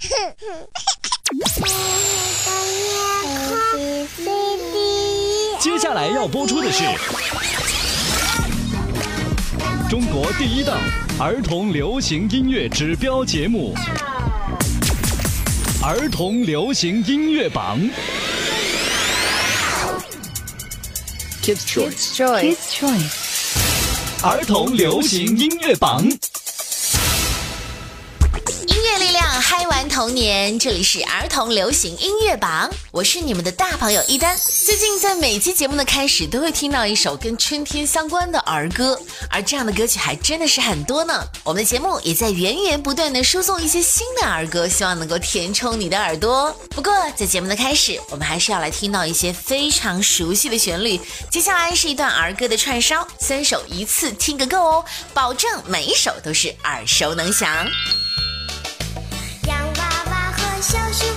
接下来要播出的是中国第一档儿童流行音乐指标节目 《儿童流行音乐榜》。Kids Choice. Choice. choice. 儿童流行音乐榜。童年，这里是儿童流行音乐榜，我是你们的大朋友一丹。最近在每期节目的开始都会听到一首跟春天相关的儿歌，而这样的歌曲还真的是很多呢。我们的节目也在源源不断的输送一些新的儿歌，希望能够填充你的耳朵。不过在节目的开始，我们还是要来听到一些非常熟悉的旋律。接下来是一段儿歌的串烧，三首一次听个够哦，保证每一首都是耳熟能详。小学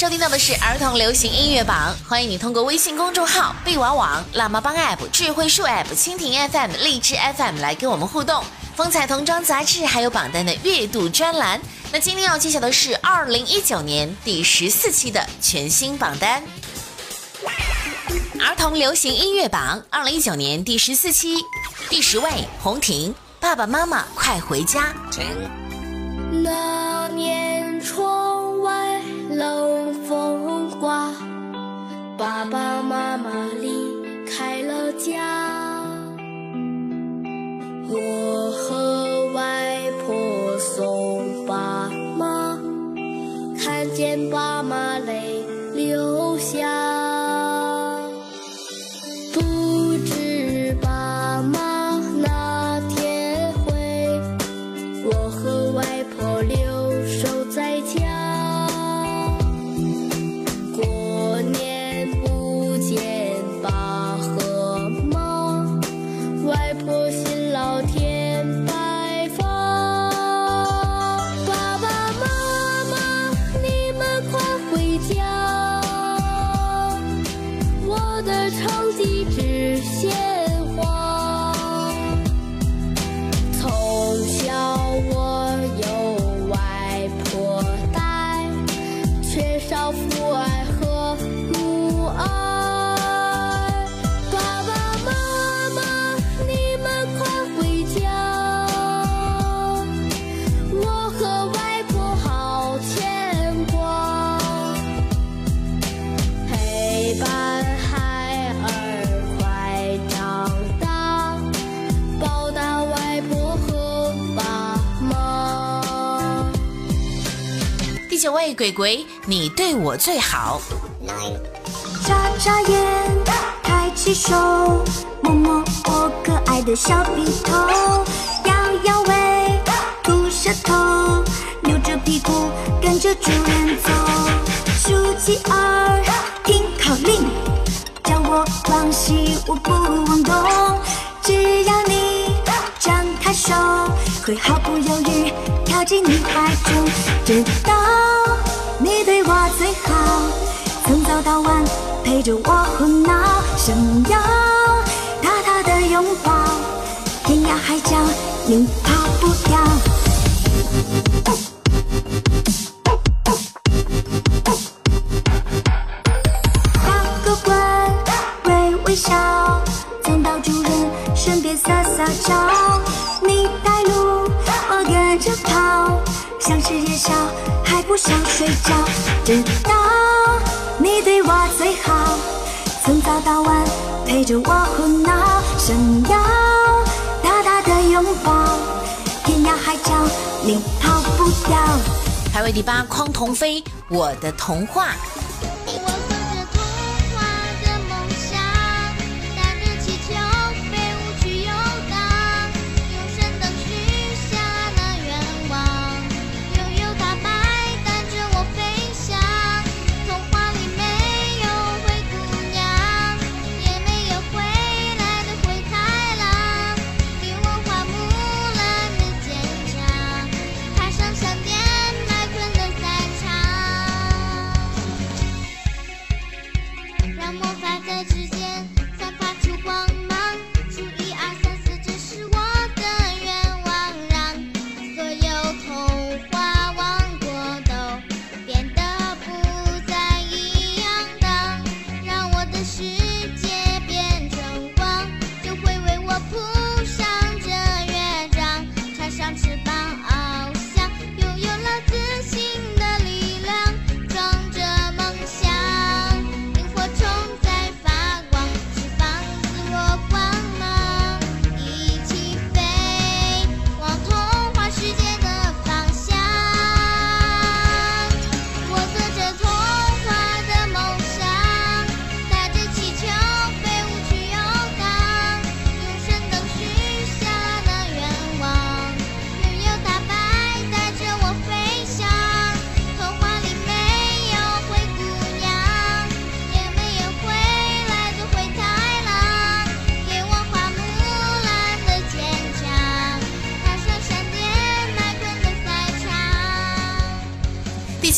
收听到的是儿童流行音乐榜，欢迎你通过微信公众号“贝娃网”、辣妈帮 App、智慧树 App、蜻蜓 FM、荔枝 FM 来跟我们互动。风采童装杂志还有榜单的阅读专栏。那今天要揭晓的是二零一九年第十四期的全新榜单。儿童流行音乐榜二零一九年第十四期，第十位红婷，爸爸妈妈快回家。那年爸爸妈妈离开了家，我九位鬼鬼，你对我最好。眨眨眼，抬起手，摸摸我可爱的小鼻头，摇摇尾，吐舌头，扭着屁股跟着主人走。竖起耳，听口令，叫我往西，我不往东。只要你张开手，会毫不犹豫跳进你怀中，直到你对我最好。从早到晚陪着我胡闹，想要大大的拥抱，天涯海角你逃不掉。知道你对我最好，从早到晚陪着我胡闹，想要大大的拥抱，天涯海角你逃不掉。排位第八，匡童飞，我的童话。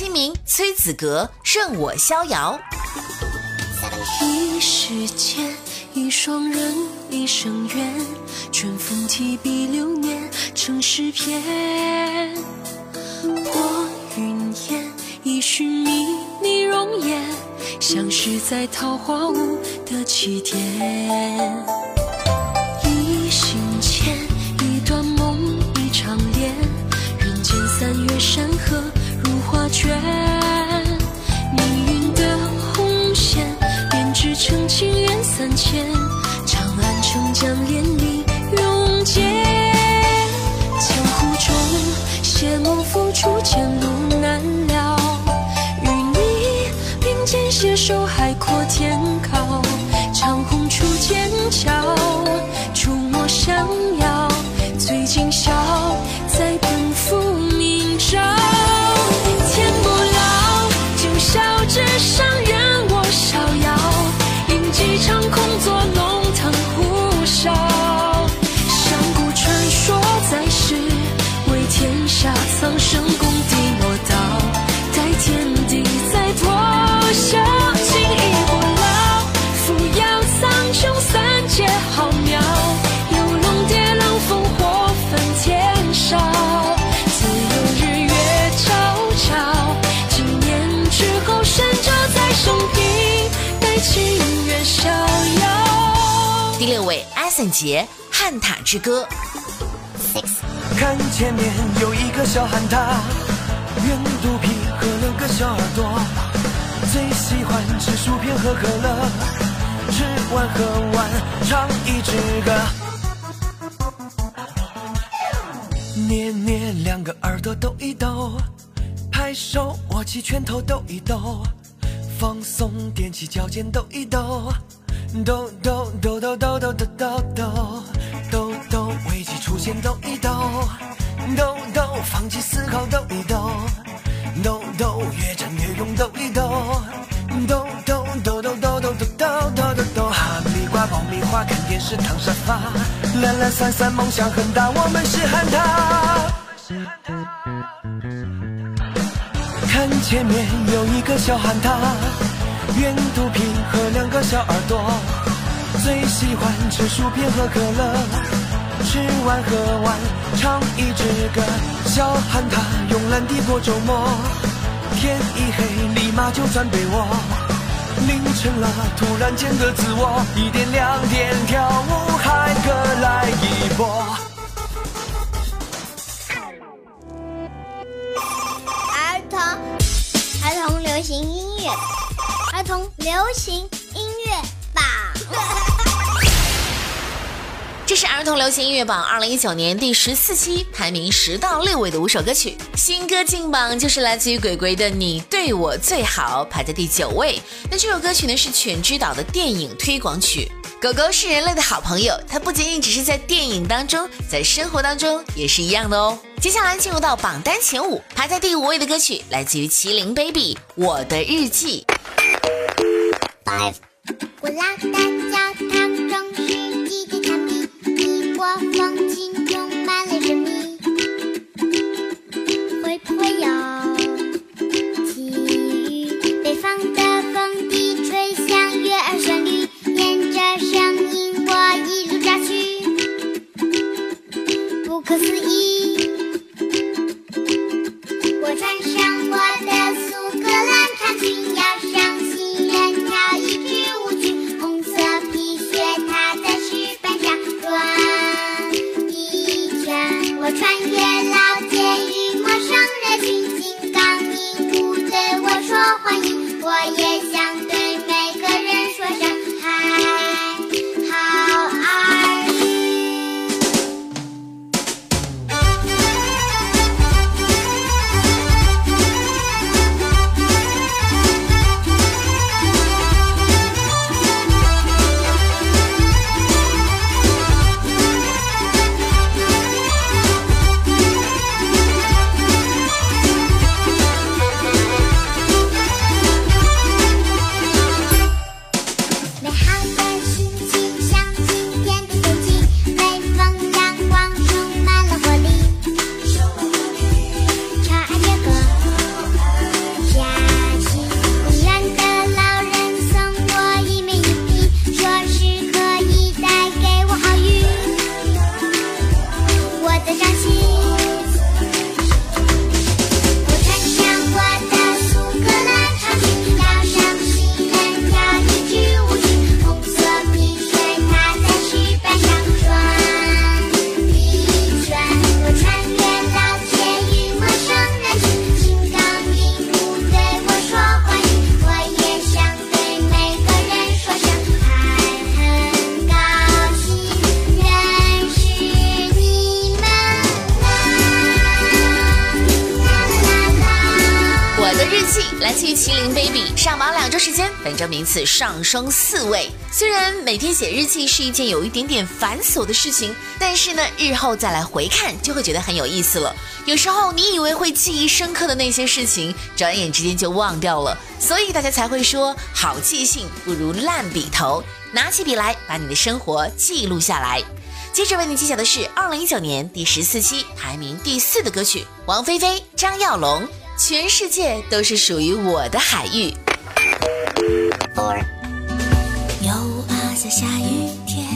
清明，崔子格，任我逍遥。一时间，一双人，一生缘，春风提笔流年成诗篇。过云烟，一寻觅你容颜，相识在桃花坞的起点。一心牵，一段梦，一场恋，人间三月山河卷。命运的红线编织成情缘三千，长安城江连理永结。江湖中谢幕付出，前路难料。与你并肩携手，海阔天高。长虹出剑桥，触摸闪耀，最今宵，情愿逍遥。第六位，艾森杰，汉塔之歌。看前面有一个小汉塔，圆肚皮和六个小耳朵，最喜欢吃薯片和可乐，吃完喝完唱一支歌。捏捏两个耳朵抖一抖，拍手握起拳头抖一抖，放松踮起脚尖抖一抖，抖抖抖抖抖抖抖抖抖抖抖，危机出现抖一抖，抖抖放弃思考抖一抖，抖抖越战越勇抖一抖，抖抖抖抖抖抖抖抖抖抖抖，哈密瓜爆米花看电视躺沙发，懒懒散散梦想很大，我们是喊他。看前面有一个小憨他，圆肚皮和两个小耳朵，最喜欢吃薯片和可乐。吃完喝完唱一支歌，小憨他慵懒地过周末。天一黑立马就钻被窝，凌晨了突然间的自我，一点两点跳舞嗨歌来一波。流行音乐榜。这是儿童流行音乐榜二零一九年第十四期排名十到六位的五首歌曲。新歌进榜就是来自于鬼鬼的《你对我最好》，排在第九位。那这首歌曲呢是犬之岛的电影推广曲。狗狗是人类的好朋友，它不仅仅只是在电影当中，在生活当中也是一样的哦。接下来进入到榜单前五，排在第五位的歌曲来自于麒麟 baby《我的日记》。古老的教堂中世纪的墙壁，异国风情充满了神秘，会不会有奇遇？北方的风笛吹响悦耳旋律，沿着声音我一路抓去，不可思议。本周名次上升四位。虽然每天写日记是一件有一点点繁琐的事情，但是呢，日后再来回看就会觉得很有意思了。有时候你以为会记忆深刻的那些事情，转眼之间就忘掉了。所以大家才会说，好记性不如烂笔头。拿起笔来，把你的生活记录下来。接着为你揭晓的是二零一九年第十四期排名第四的歌曲，王菲菲、张耀龙，《全世界都是属于我的海域》。又啊，在下雨天，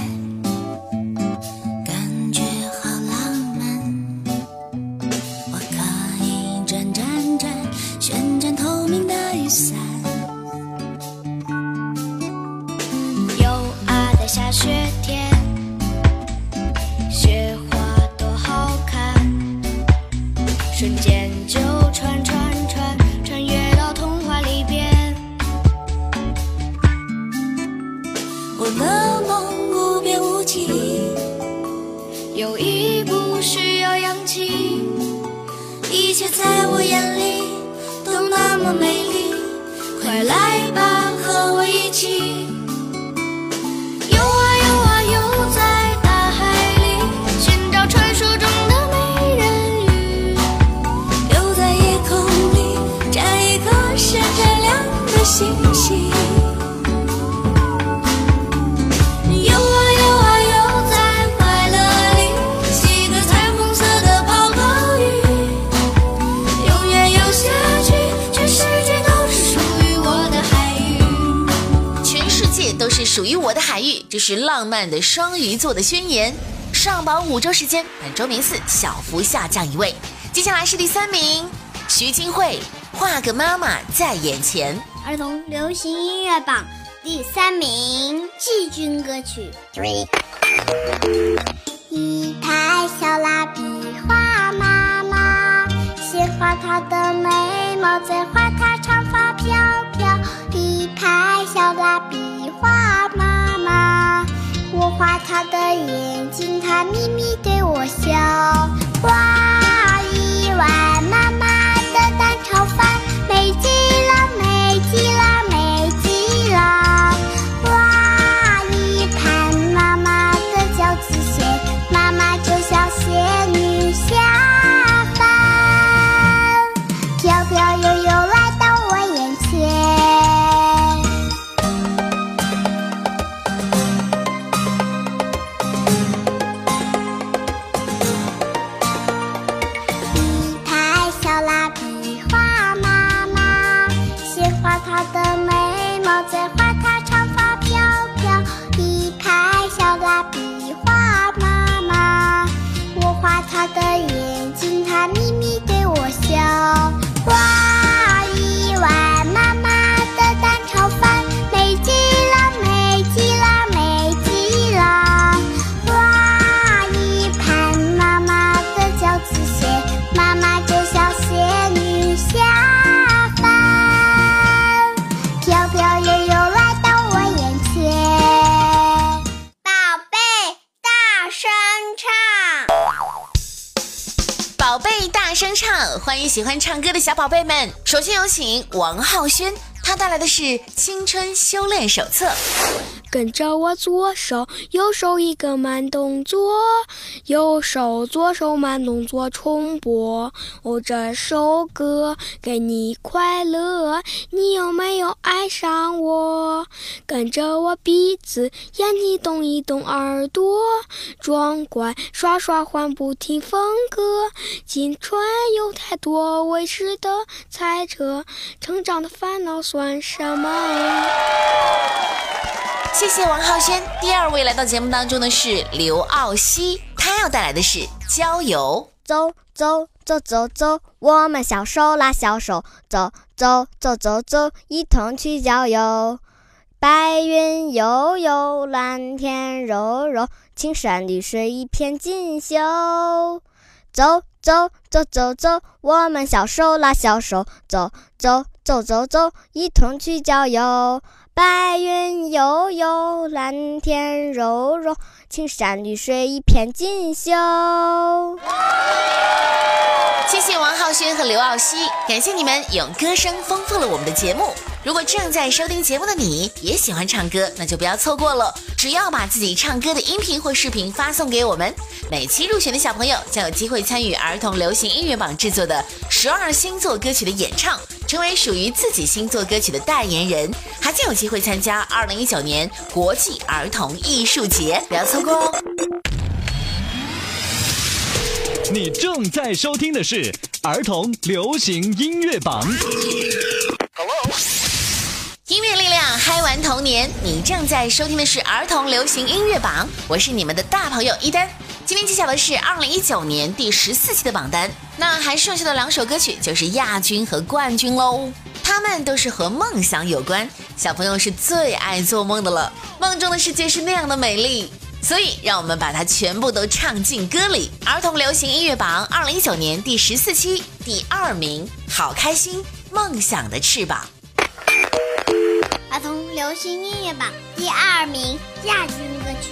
这是浪漫的双鱼座的宣言。上榜五周时间，本周名次小幅下降一位。接下来是第三名，徐金慧，画个妈妈在眼前。儿童流行音乐榜第三名，季军歌曲。Three. 一排小蜡笔画妈妈，先画她的眉毛，再画她长发飘飘。一排小蜡笔画，画她的眼睛，她咪咪对我笑。画一碗妈妈的蛋炒饭，美极了，美极了，美极了。唱。宝贝大声唱，欢迎喜欢唱歌的小宝贝们。首先有请王浩轩，他带来的是《青春修炼手册》。跟着我左手右手一个慢动作，右手左手慢动作重播。哦，这首歌给你快乐，你有没有爱上我？跟着我鼻子眼睛动一动耳朵，装乖耍耍换不停风格。青春有太多未知的猜测，成长的烦恼算什么？谢谢王浩轩。第二位来到节目当中的是刘傲熙，他要带来的是《郊游走走走走走，我们小手拉小手，走走走走走，一同去郊游。白云悠悠，蓝天柔柔，青山绿水一片锦绣。走走走走走，我们小手拉小手，走走走走走，一同去郊游。白云悠悠，蓝天柔柔，青山绿水一片锦绣。》。谢谢王浩轩和刘傲熙，感谢你们用歌声丰富了我们的节目。如果正在收听节目的你也喜欢唱歌，那就不要错过了。只要把自己唱歌的音频或视频发送给我们，每期入选的小朋友将有机会参与儿童流行音乐榜制作的十二星座歌曲的演唱，成为属于自己星座歌曲的代言人，还将有机会参加二零一九年国际儿童艺术节，不要错哦。你正在收听的是儿童流行音乐榜。音乐力量嗨玩童年，你正在收听的是儿童流行音乐榜，我是你们的大朋友一丹。今天揭晓的是二零一九年第十四期的榜单，那还剩下的两首歌曲就是亚军和冠军喽。他们都是和梦想有关，小朋友是最爱做梦的了，梦中的世界是那样的美丽。所以，让我们把它全部都唱进歌里。儿童流行音乐榜二零一九年第十四期第二名，好开心，梦想的翅膀。儿童流行音乐榜第二名亚军歌曲。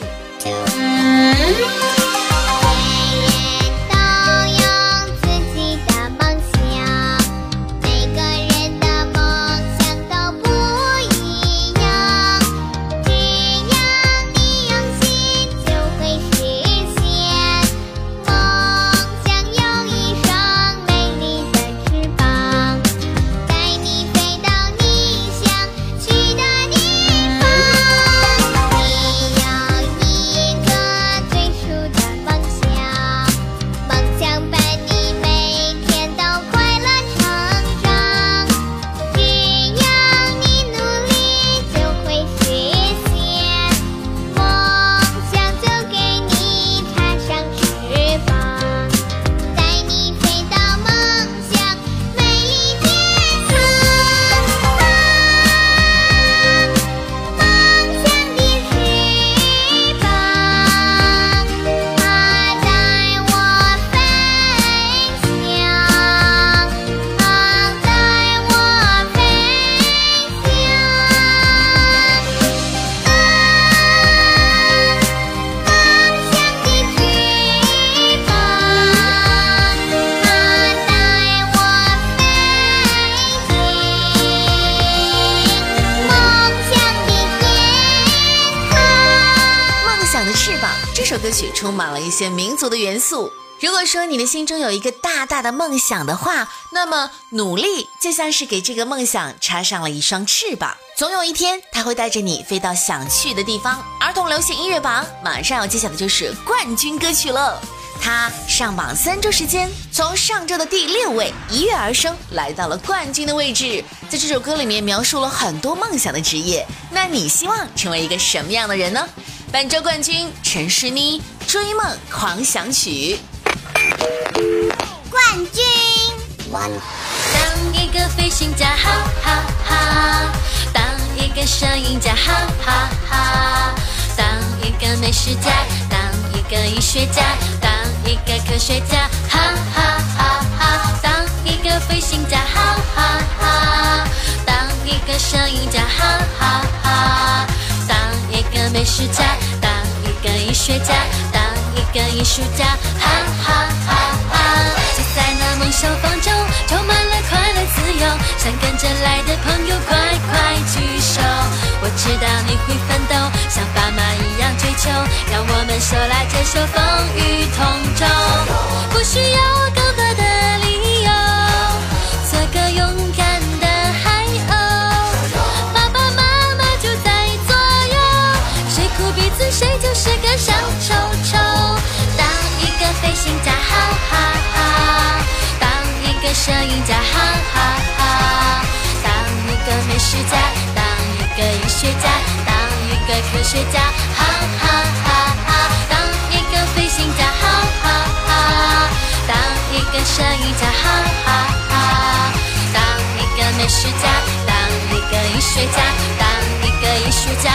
首歌曲充满了一些民族的元素。如果说你的心中有一个大大的梦想的话，那么努力就像是给这个梦想插上了一双翅膀，总有一天它会带着你飞到想去的地方。儿童流行音乐榜马上要揭晓的就是冠军歌曲了。它上榜三周时间，从上周的第六位一跃而升，来到了冠军的位置。在这首歌里面描述了很多梦想的职业，那你希望成为一个什么样的人呢？本周冠军陈诗妮《追梦狂想曲》，冠军。当一个飞行家，哈哈哈！当一个摄影家，哈哈哈！当一个美食家，当一个医学家。当一个科学家，哈哈哈哈！当一个飞行家，哈哈哈！当一个摄影家，哈哈哈！个美食家，当一个医学家，当一个艺术家，哈哈哈哈！就在那梦想方舟，充满了快乐自由，想跟着来的朋友快快举手！我知道你会奋斗，像爸妈一样追求，让我们手拉着手，风雨同舟，不需要更多的理由，做个勇学家，哈哈哈哈！当一个飞行家，哈哈哈！当一个摄影家，哈哈哈！当一个美食家，当一个医学家，当一个艺术家，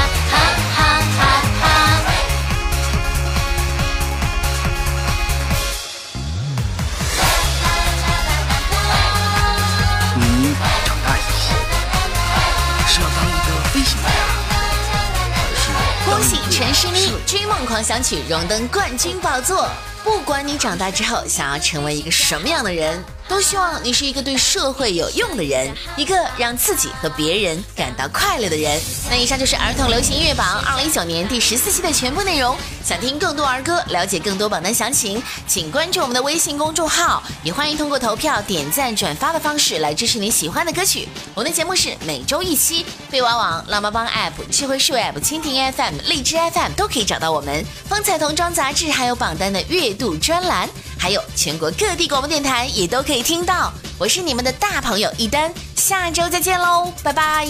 陈诗妮《追梦狂想曲》荣登冠军宝座。不管你长大之后想要成为一个什么样的人，都希望你是一个对社会有用的人，一个让自己和别人感到快乐的人。那以上就是儿童流行音乐榜二零一九年第十四期的全部内容。想听更多儿歌，了解更多榜单详情，请关注我们的微信公众号，也欢迎通过投票、点赞、转发的方式来支持你喜欢的歌曲。我们的节目是每周一期，贝娃网、浪妈帮 App、智慧树 App、蜻蜓 FM、荔枝 FM 都可以找到我们。风采童装杂志还有榜单的阅读专栏，还有全国各地广播电台也都可以听到。我是你们的大朋友一丹，下周再见喽，拜拜。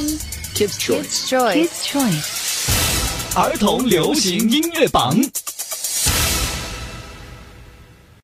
Kids Choice？儿童流行音乐榜。